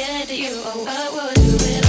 Just to get to you. Oh,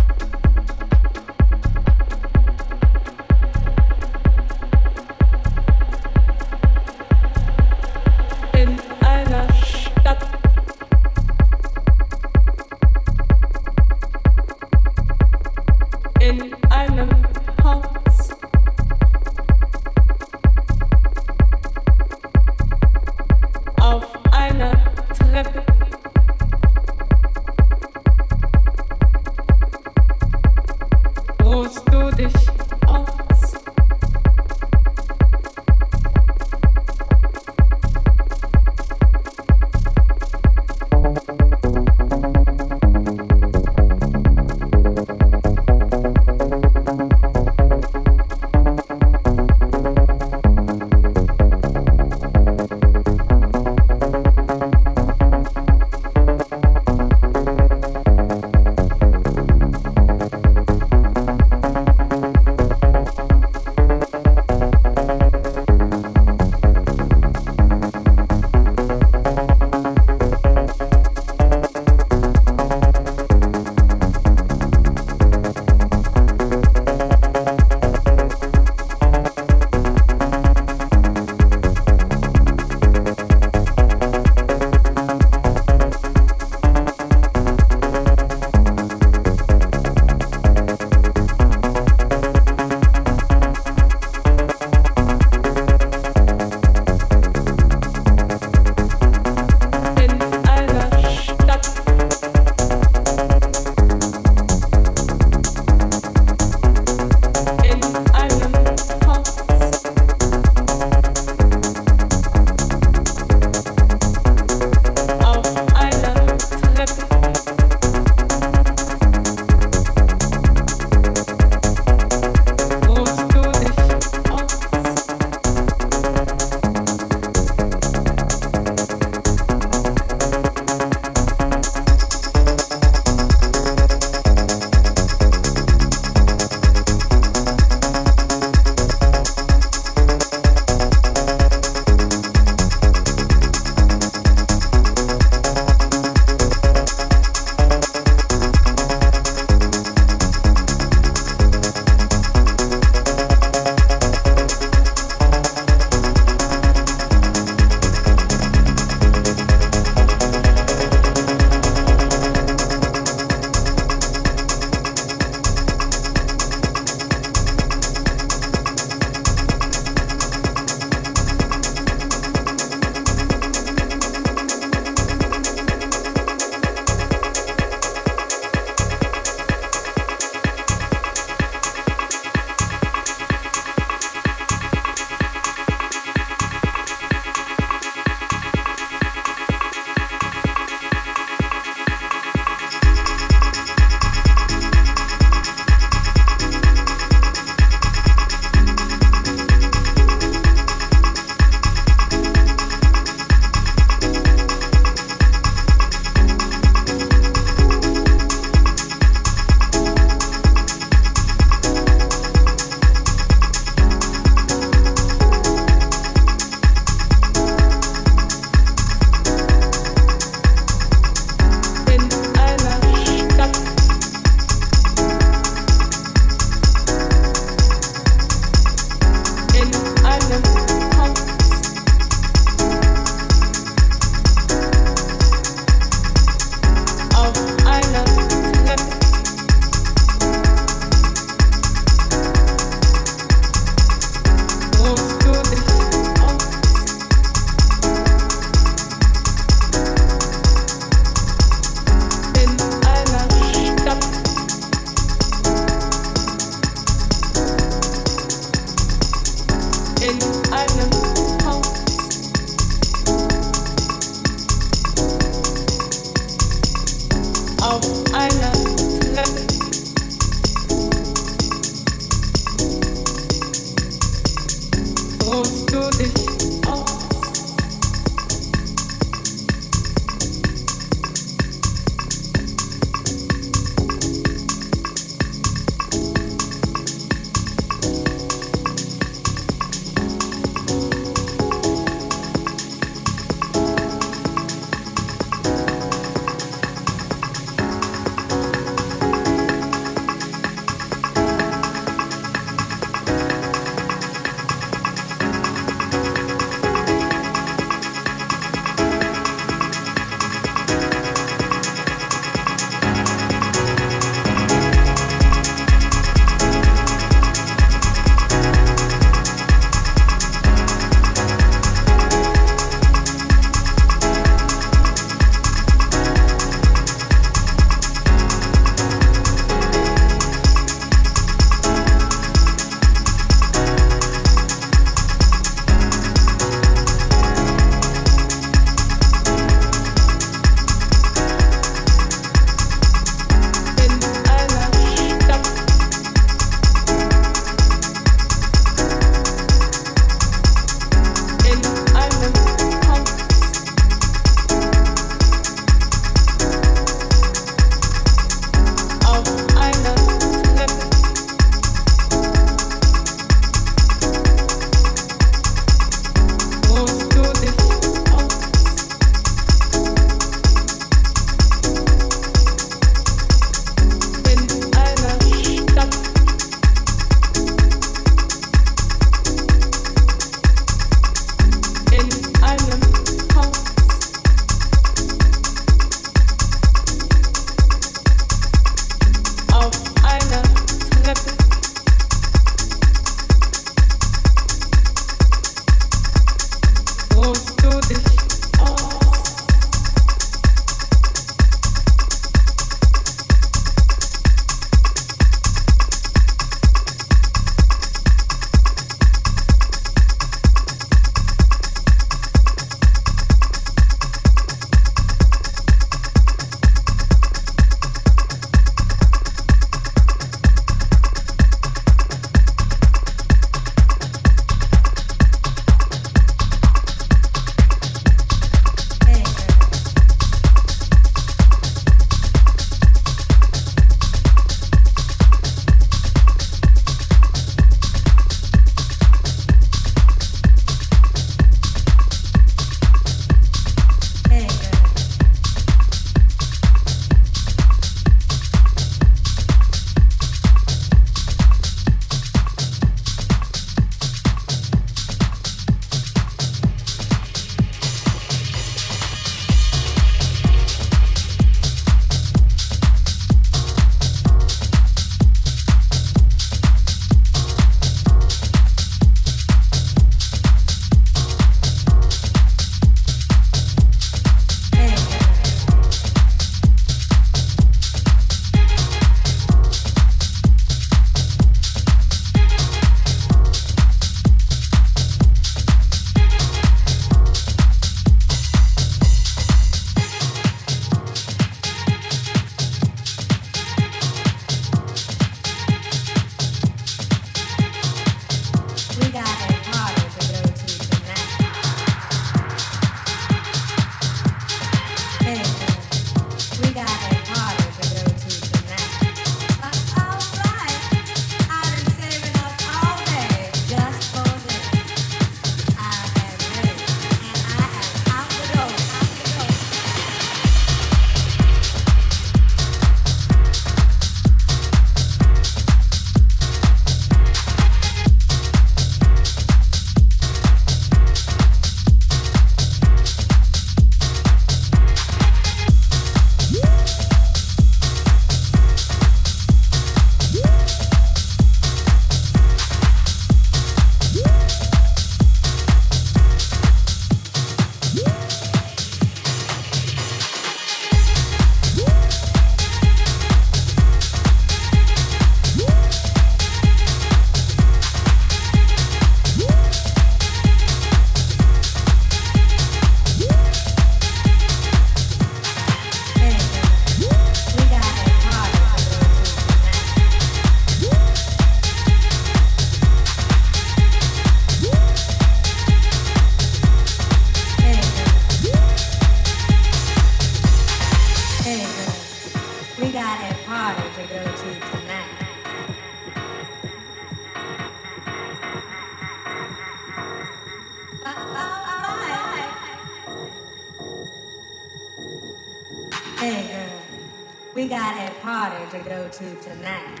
We got a party to go to tonight.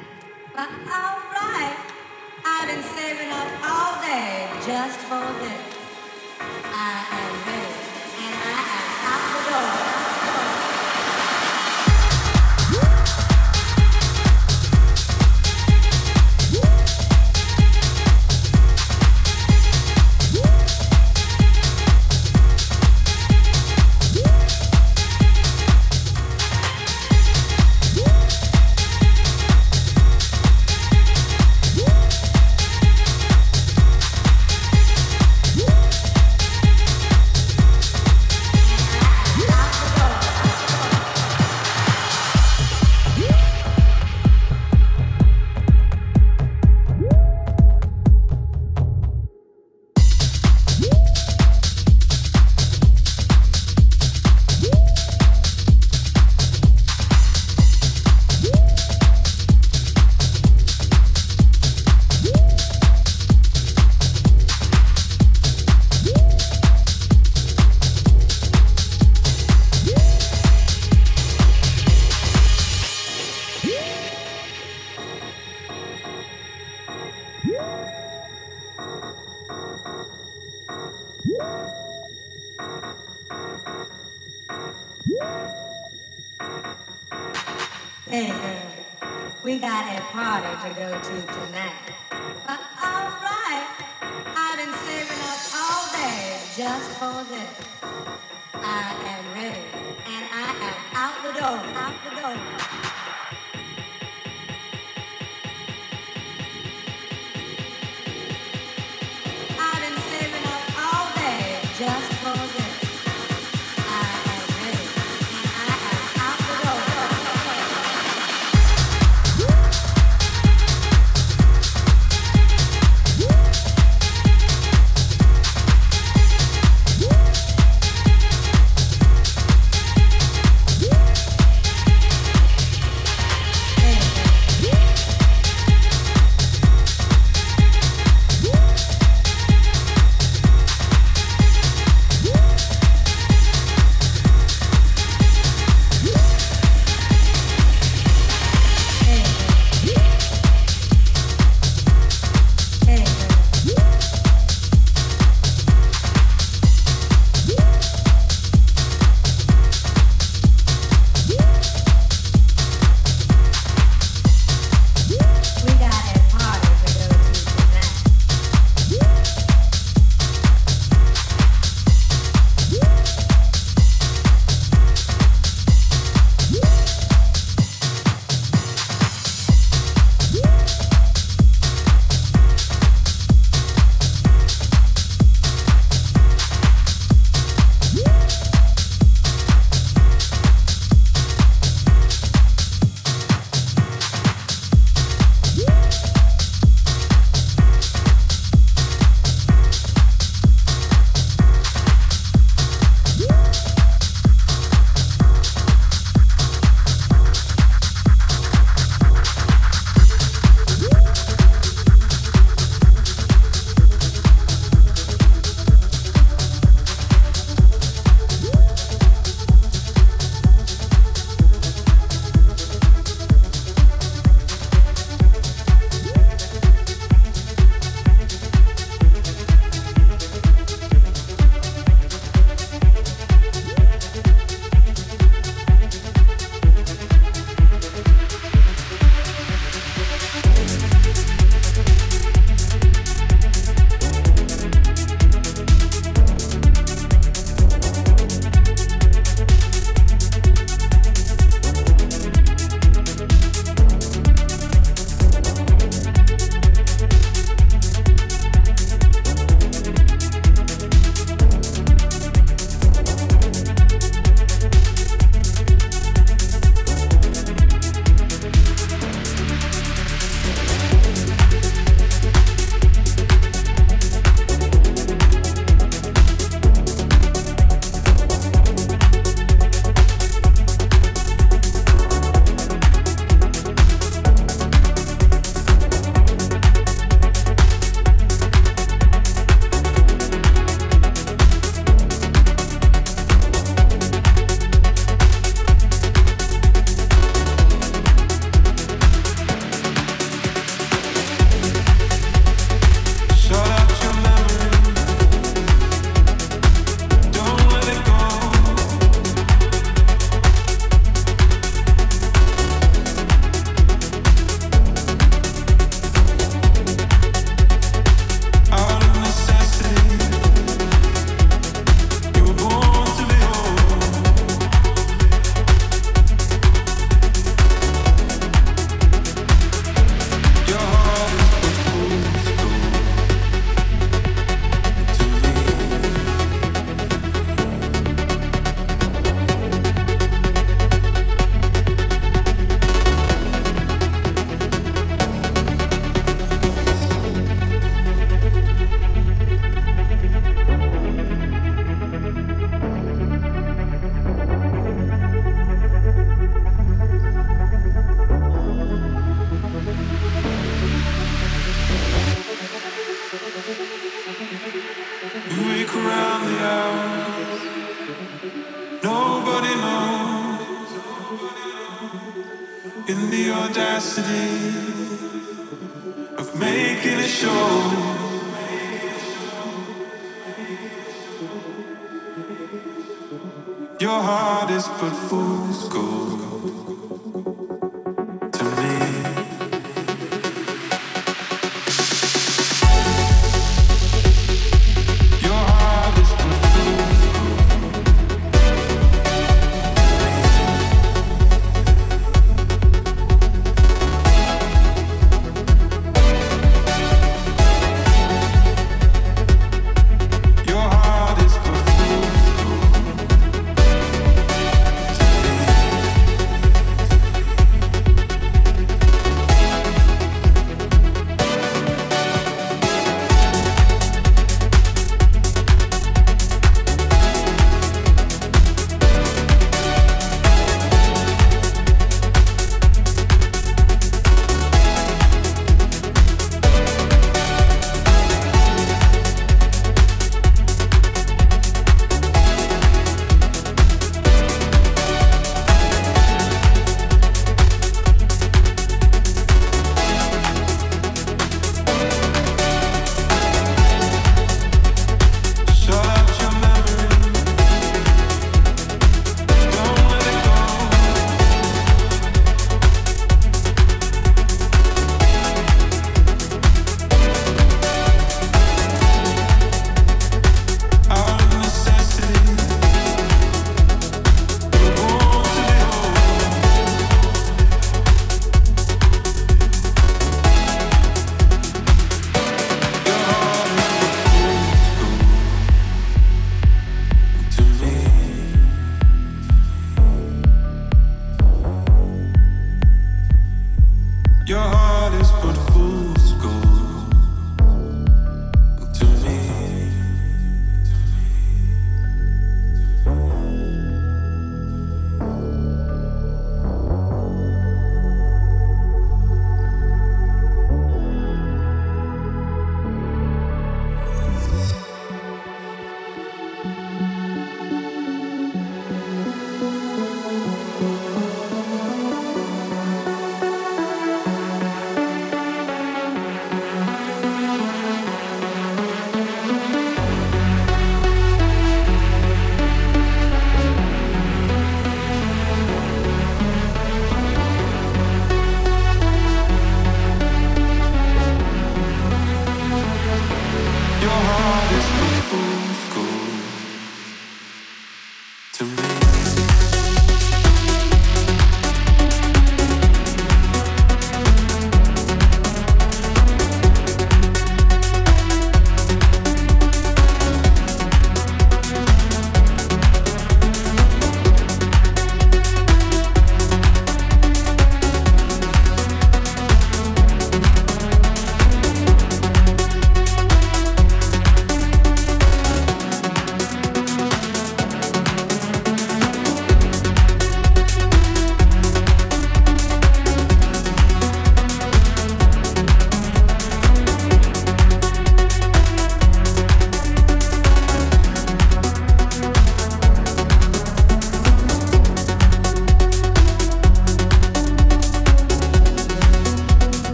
But alright, I've been saving up all day just for this.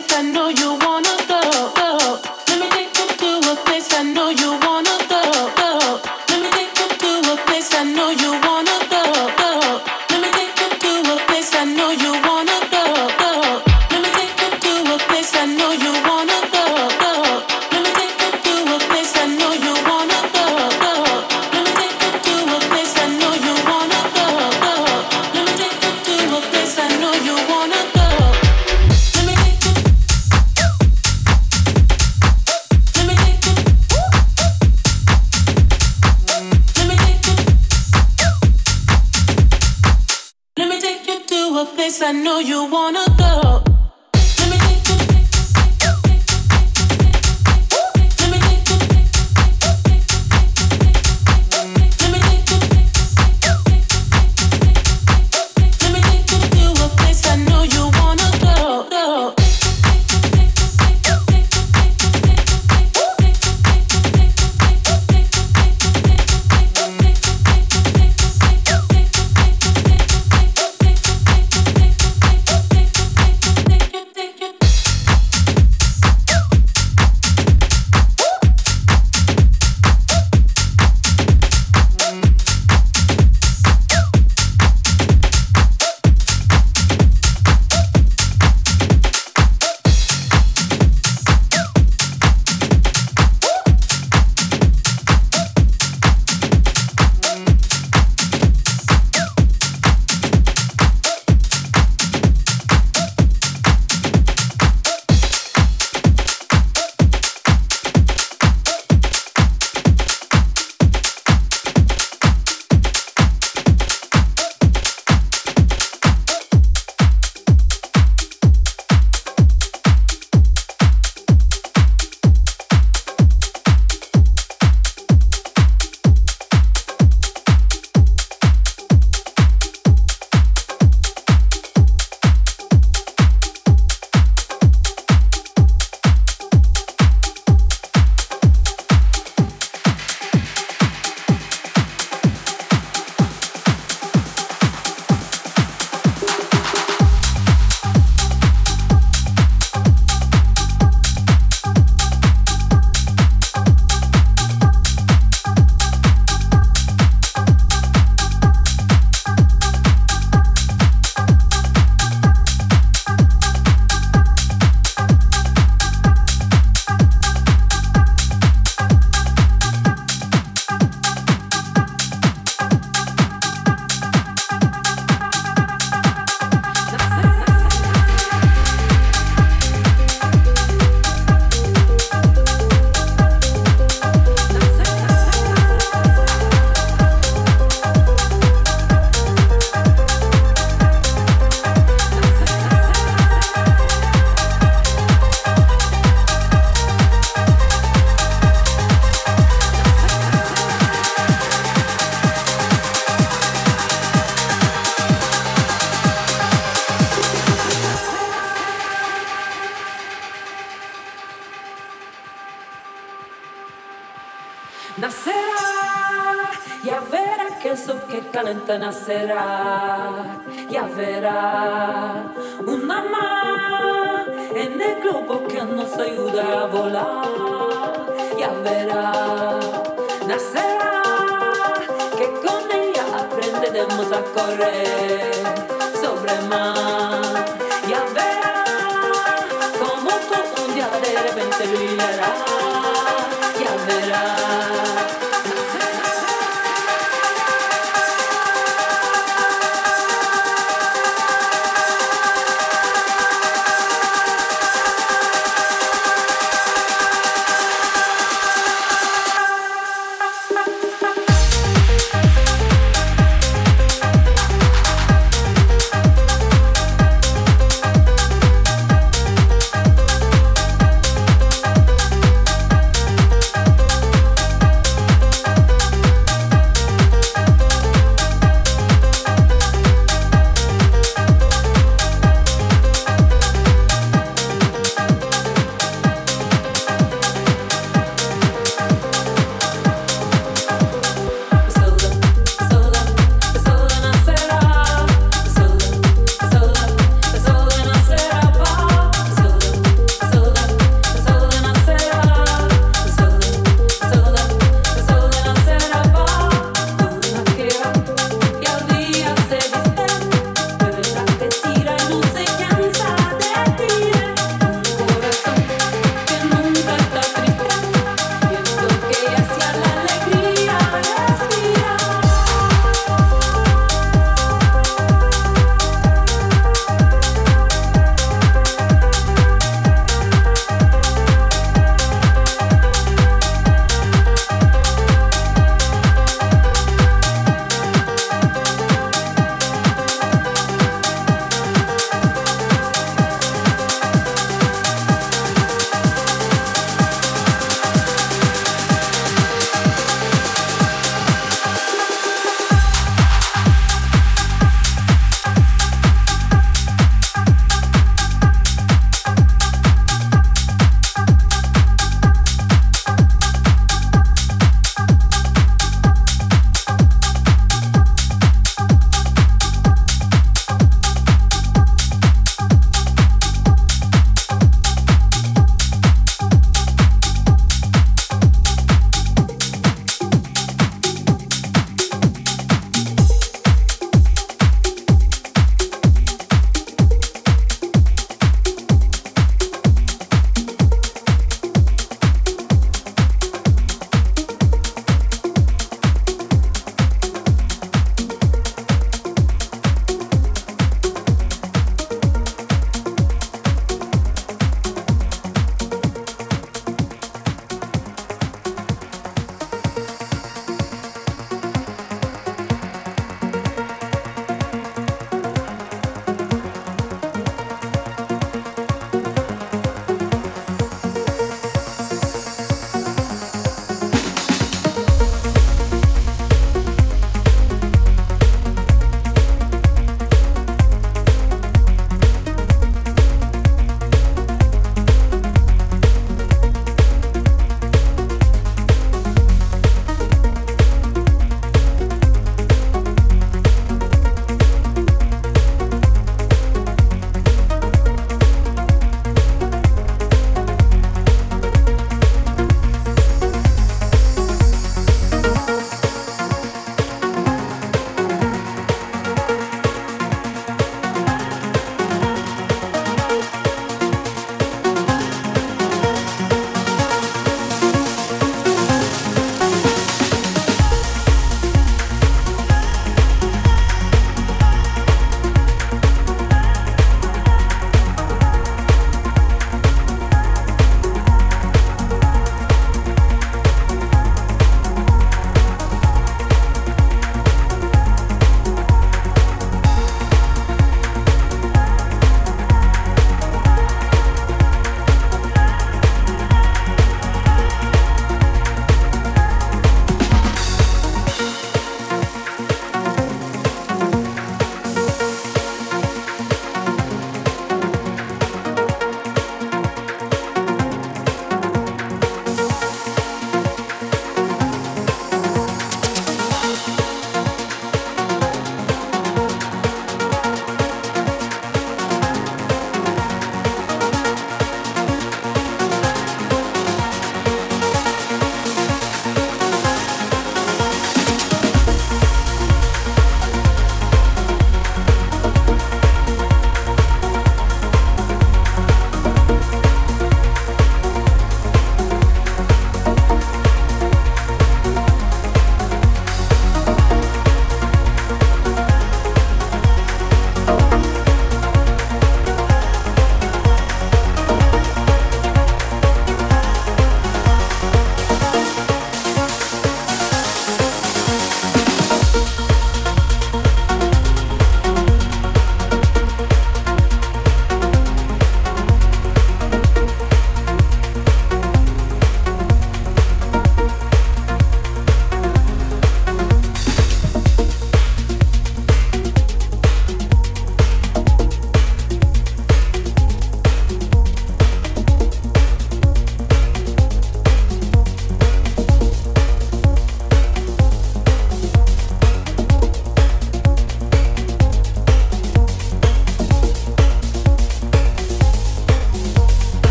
Nacerá,